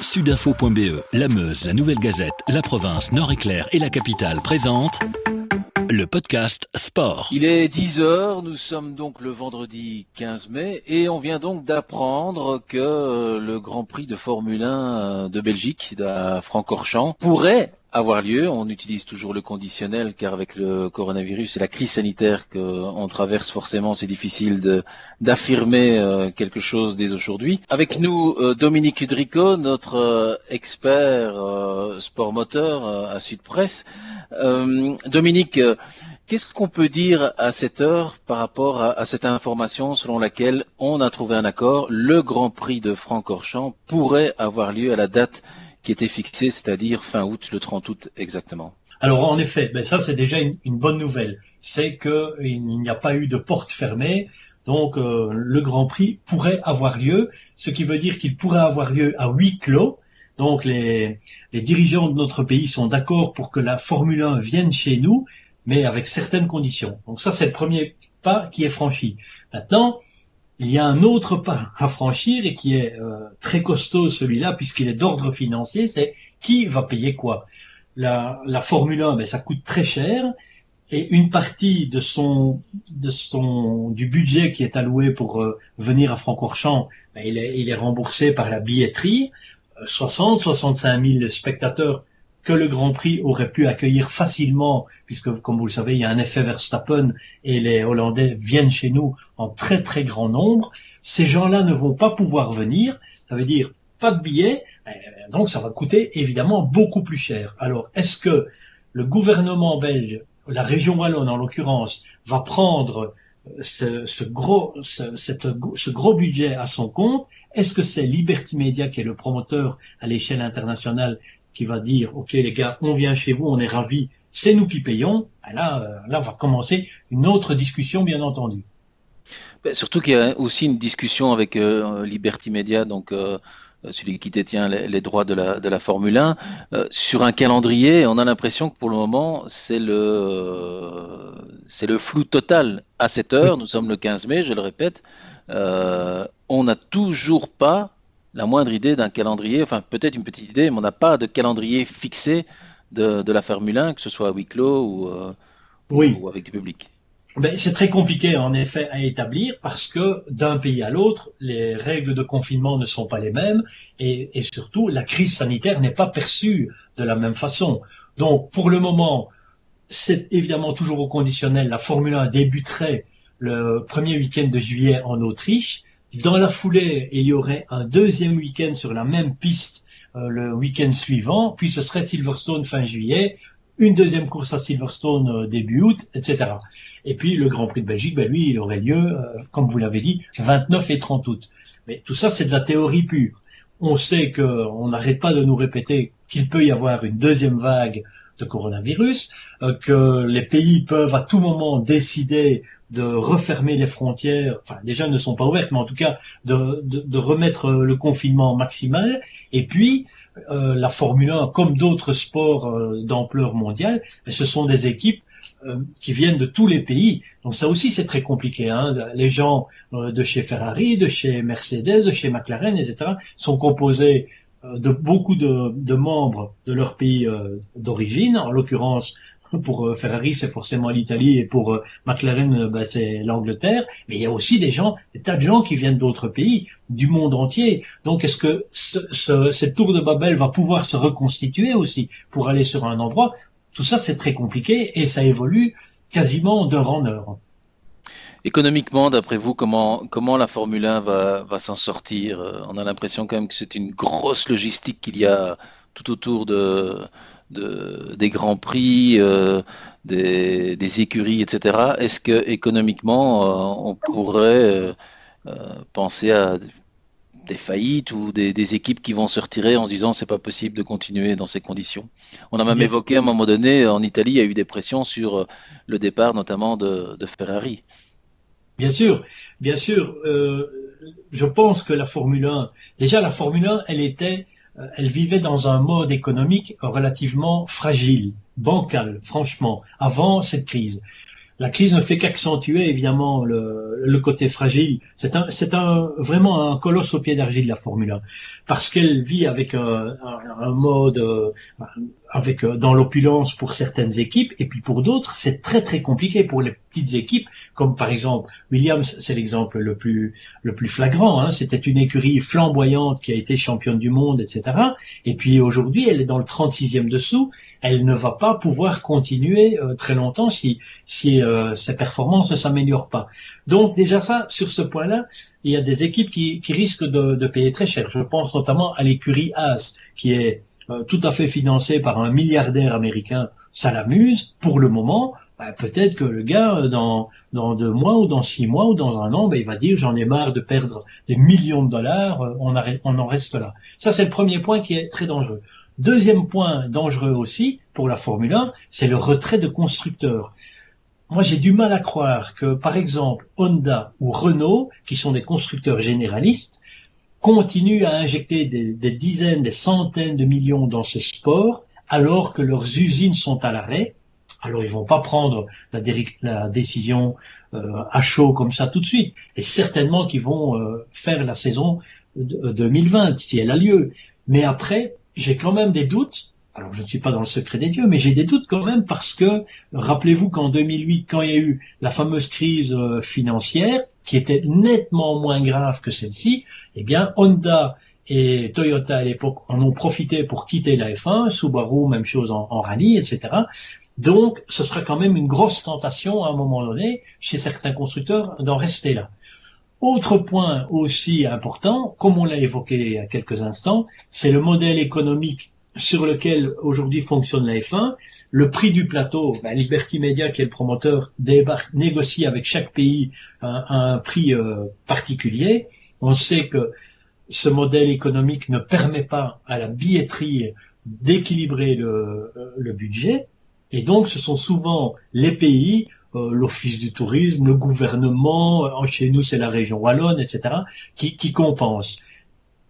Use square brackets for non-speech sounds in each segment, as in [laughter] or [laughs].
Sudinfo.be, La Meuse, La Nouvelle Gazette, La Province, Nord-Éclair et La Capitale présentent le podcast Sport. Il est 10h, nous sommes donc le vendredi 15 mai et on vient donc d'apprendre que le Grand Prix de Formule 1 de Belgique, à Francorchamps, pourrait avoir lieu. On utilise toujours le conditionnel car avec le coronavirus et la crise sanitaire qu'on traverse forcément, c'est difficile d'affirmer euh, quelque chose dès aujourd'hui. Avec nous, euh, Dominique Udrico, notre euh, expert sport moteur à Sud Presse. Dominique, Qu'est-ce qu'on peut dire à cette heure par rapport à, à, cette information selon laquelle on a trouvé un accord Le Grand Prix de Francorchamps pourrait avoir lieu à la date qui était fixé, c'est-à-dire fin août, le 30 août exactement. Alors en effet, ben ça c'est déjà une, bonne nouvelle. C'est qu'il n'y a pas eu de porte fermée, donc euh, le Grand Prix pourrait avoir lieu, ce qui veut dire qu'il pourrait avoir lieu à huis clos. Donc les, les dirigeants de notre pays sont d'accord pour que la Formule 1 vienne chez nous, mais avec certaines conditions. Donc ça c'est le premier pas qui est franchi. Maintenant, il y a un autre pas à franchir et qui est euh, très costaud celui-là puisqu'il est d'ordre financier, c'est qui va payer quoi. La, la Formule 1, ben, ça coûte très cher et une partie de son, de son, du budget qui est alloué pour euh, venir à Francorchamps, ben, il, est, il est remboursé par la billetterie. 60, 65 000 spectateurs que le Grand Prix aurait pu accueillir facilement, puisque comme vous le savez, il y a un effet Verstappen et les Hollandais viennent chez nous en très très grand nombre. Ces gens-là ne vont pas pouvoir venir, ça veut dire pas de billets, euh, donc ça va coûter évidemment beaucoup plus cher. Alors est-ce que le gouvernement belge, la région wallonne en l'occurrence, va prendre euh, ce, gros, ce gros budget à son compte? Est-ce que c'est Liberty Media qui est le promoteur à l'échelle internationale qui va dire, OK les gars, on vient chez vous, on est ravis, c'est nous qui payons, là, euh, là va commencer une autre discussion, bien entendu. Ben, surtout qu'il y a aussi une discussion avec euh, Liberty Media, donc euh, celui qui détient les, droits de la, de la Formule 1, sur un calendrier. On a l'impression que pour le moment, c'est le, c'est le flou total. À cette heure, nous sommes le 15 mai, je le répète, on n'a toujours pas la moindre idée d'un calendrier, enfin peut-être une petite idée, mais on n'a pas de calendrier fixé de, la Formule 1, que ce soit à huis clos ou, euh, ou avec du public. Ben, c'est très compliqué en effet à établir parce que d'un pays à l'autre, les règles de confinement ne sont pas les mêmes et, et surtout la crise sanitaire n'est pas perçue de la même façon. Donc pour le moment, c'est évidemment toujours au conditionnel. La Formule 1 débuterait le premier week-end de juillet en Autriche dans la foulée, il y aurait un deuxième week-end sur la même piste euh, le week-end suivant, puis ce serait Silverstone fin juillet, une deuxième course à Silverstone euh, début août, etc. Et puis le Grand Prix de Belgique, ben, lui, il aurait lieu, euh, comme vous l'avez dit, 29 et 30 août. Mais tout ça, c'est de la théorie pure. On sait qu'on n'arrête pas de nous répéter qu'il peut y avoir une deuxième vague de coronavirus, que les pays peuvent à tout moment décider de refermer les frontières, enfin déjà ne sont pas ouvertes, mais en tout cas de, remettre le confinement maximal. Et puis euh, la Formule 1, comme d'autres sports euh, d'ampleur mondiale, ce sont des équipes euh, qui viennent de tous les pays. Donc ça aussi c'est très compliqué. Hein. Les gens de chez Ferrari, de chez Mercedes, de chez McLaren, etc. sont composés de beaucoup de, membres de leur pays d'origine, en l'occurrence pour euh, Ferrari, c'est forcément l'Italie et pour euh, McLaren, euh, bah, c'est l'Angleterre. Mais il y a aussi des gens, des tas de gens qui viennent d'autres pays, du monde entier. Donc, est-ce que ce, cette tour de Babel va pouvoir se reconstituer aussi pour aller sur un endroit? Tout ça, c'est très compliqué et ça évolue quasiment d'heure en heure. Économiquement, d'après vous, comment, comment la Formule 1 va, va s'en sortir? On a l'impression quand même que c'est une grosse logistique qu'il y a tout autour de, des grands prix, euh, des, écuries, etc. Est-ce que économiquement, euh, on pourrait euh, penser à des faillites ou des, équipes qui vont se retirer en se disant c'est pas possible de continuer dans ces conditions? On a même évoqué à un moment donné en Italie, il y a eu des pressions sur le départ notamment de, Ferrari. Bien sûr, bien sûr. je pense que la Formule 1, déjà la Formule 1, elle était euh, elle vivait dans un mode économique relativement fragile, bancal, franchement, avant cette crise. La crise ne fait qu'accentuer évidemment le, le, côté fragile. C'est un, c'est un, vraiment un colosse au pied d'argile la Formule 1 parce qu'elle vit avec un, un, mode, euh, avec euh, dans l'opulence pour certaines équipes et puis pour d'autres c'est très très compliqué pour les petites équipes comme par exemple Williams c'est l'exemple le plus le plus flagrant. Hein. C'était une écurie flamboyante qui a été championne du monde etc. Et puis aujourd'hui elle est dans le 36e dessous elle ne va pas pouvoir continuer euh, très longtemps si, si euh, ses performances ne s'améliorent pas. Donc déjà ça, sur ce point-là, il y a des équipes qui, qui risquent de, de, payer très cher. Je pense notamment à l'écurie As, qui est euh, tout à fait financée par un milliardaire américain. Ça l'amuse pour le moment. Bah, peut-être que le gars, dans, dans deux mois ou dans six mois ou dans un an, bah, il va dire j'en ai marre de perdre des millions de dollars, on, on en reste là. Ça, c'est le premier point qui est très dangereux. Deuxième point dangereux aussi pour la Formule 1, c'est le retrait de constructeurs. Moi, j'ai du mal à croire que, par exemple, Honda ou Renault, qui sont des constructeurs généralistes, continuent à injecter des, dizaines, des centaines de millions dans ce sport, alors que leurs usines sont à l'arrêt. Alors, ils vont pas prendre la, décision euh, à chaud comme ça tout de suite. Et certainement qu'ils vont euh, faire la saison de, 2020, si elle a lieu. Mais après, j'ai quand même des doutes. Alors, je ne suis pas dans le secret des dieux, mais j'ai des doutes quand même parce que, rappelez-vous qu'en 2008, quand il y a eu la fameuse crise euh, financière, qui était nettement moins grave que celle-ci, eh bien, Honda et Toyota à l'époque en ont profité pour quitter la F1, Subaru, même chose en, en rallye, etc. Donc, ce sera quand même une grosse tentation à un moment donné chez certains constructeurs d'en rester là. Autre point aussi important, comme on l'a évoqué il y a quelques instants, c'est le modèle économique sur lequel aujourd'hui fonctionne la F1. Le prix du plateau, ben, Liberty Media, qui est le promoteur, négocie avec chaque pays un, prix euh, particulier. On sait que ce modèle économique ne permet pas à la billetterie d'équilibrer le, le budget. Et donc, ce sont souvent les pays euh, l'Office du tourisme, le gouvernement, euh, chez nous c'est la région wallonne, etc., qui, qui compensent.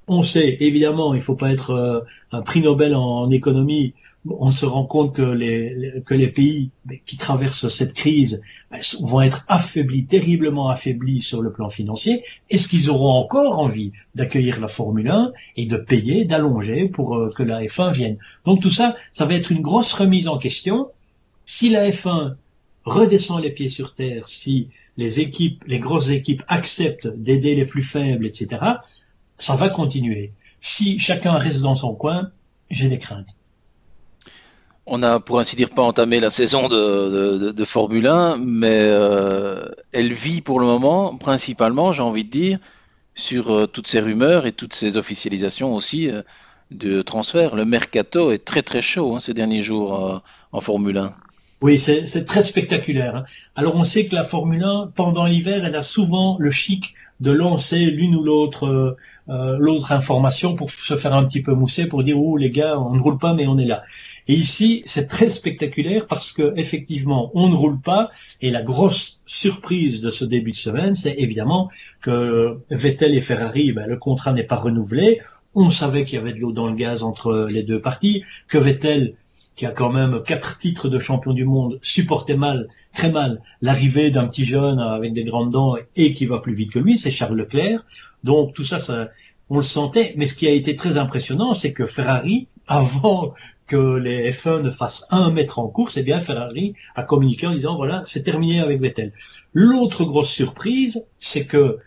On sait, évidemment, il ne faut pas être euh, un prix Nobel en, économie. On se rend compte que les, que les pays qui traversent cette crise ben, vont être affaiblis, terriblement affaiblis sur le plan financier. Est-ce qu'ils auront encore envie d'accueillir la Formule 1 et de payer, d'allonger pour que la F1 vienne? Donc tout ça, ça va être une grosse remise en question. Si la F1 redescend les pieds sur terre, si les équipes, les grosses équipes acceptent d'aider les plus faibles, etc., ça va continuer. Si chacun reste dans son coin, j'ai des craintes. On n'a, pour ainsi dire, pas entamé la saison de, Formule 1, mais euh, elle vit pour le moment, principalement, j'ai envie de dire, sur euh, toutes ces rumeurs et toutes ces officialisations aussi euh, de transfert. Le mercato est très très chaud hein, ces derniers jours en Formule 1. Oui, c'est très spectaculaire. Hein. Alors on sait que la Formule 1, pendant l'hiver, elle a souvent le chic de lancer l'une ou l'autre euh, euh, l'autre information pour se faire un petit peu mousser, pour dire oh les gars, on ne roule pas mais on est là. Et ici, c'est très spectaculaire parce que effectivement, on ne roule pas. Et la grosse surprise de ce début de semaine, c'est évidemment que Vettel et Ferrari, ben, le contrat n'est pas renouvelé. On savait qu'il y avait de l'eau dans le gaz entre les deux parties, que Vettel qui a quand même quatre titres de champion du monde, supportait mal, très mal, l'arrivée d'un petit jeune avec des grandes dents et qui va plus vite que lui, c'est Charles Leclerc. Donc tout ça, ça, on le sentait. Mais ce qui a été très impressionnant, c'est que Ferrari, [laughs] avant que les F1 ne fassent un mètre en course, eh bien Ferrari a communiqué en disant voilà, c'est terminé avec Vettel. L'autre grosse surprise, c'est que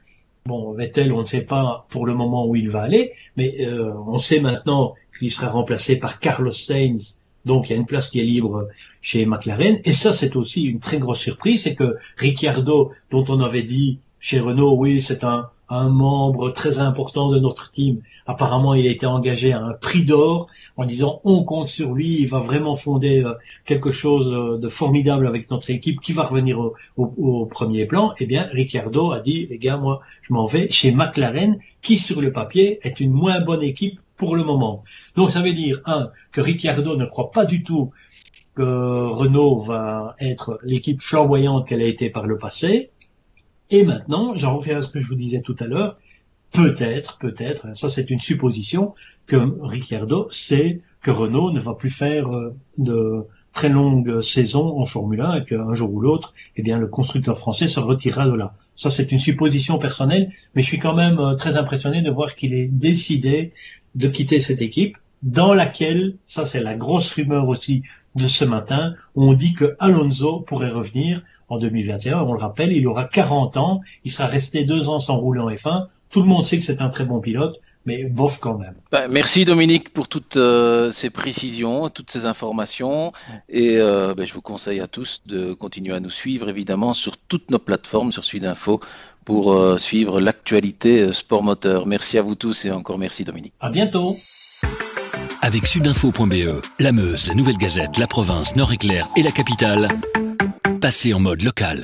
bon, Vettel, on ne sait pas pour le moment où il va aller, mais euh, on sait maintenant qu'il sera remplacé par Carlos Sainz donc il y a une place qui est libre chez McLaren. Et ça, c'est aussi une très grosse surprise, c'est que Ricciardo, dont on avait dit chez Renault, oui, c'est un, membre très important de notre team. Apparemment, il a été engagé à un prix d'or en disant on compte sur lui, il va vraiment fonder euh, quelque chose euh, de formidable avec notre équipe qui va revenir au, au premier plan. Eh bien, Ricciardo a dit, les gars, moi, je m'en vais chez McLaren, qui sur le papier est une moins bonne équipe pour le moment. Donc ça veut dire, un, que Ricciardo ne croit pas du tout que Renault va être l'équipe flamboyante qu'elle a été par le passé. Et maintenant, j'en reviens à ce que je vous disais tout à l'heure, peut-être, peut-être, ça c'est une supposition, que Ricciardo sait que Renault ne va plus faire euh, de, très longue saison en Formule 1 et qu'un jour ou l'autre, eh bien, le constructeur français se retirera de là. Ça, c'est une supposition personnelle, mais je suis quand même euh, très impressionné de voir qu'il est décidé de quitter cette équipe dans laquelle, ça c'est la grosse rumeur aussi de ce matin, on dit que Alonso pourrait revenir en 2021. On le rappelle, il aura 40 ans, il sera resté deux ans sans rouler en F1. Tout le monde sait que c'est un très bon pilote, mais bof quand même. Bah, merci Dominique pour toutes euh, ces précisions, toutes ces informations. Et euh, bah, je vous conseille à tous de continuer à nous suivre, évidemment, sur toutes nos plateformes, sur Sudinfo, pour euh, suivre l'actualité sport moteur. Merci à vous tous et encore merci Dominique. À bientôt. Avec sudinfo.be, la Meuse, la Nouvelle Gazette, la province, Nord-Éclair et la capitale, passez en mode local.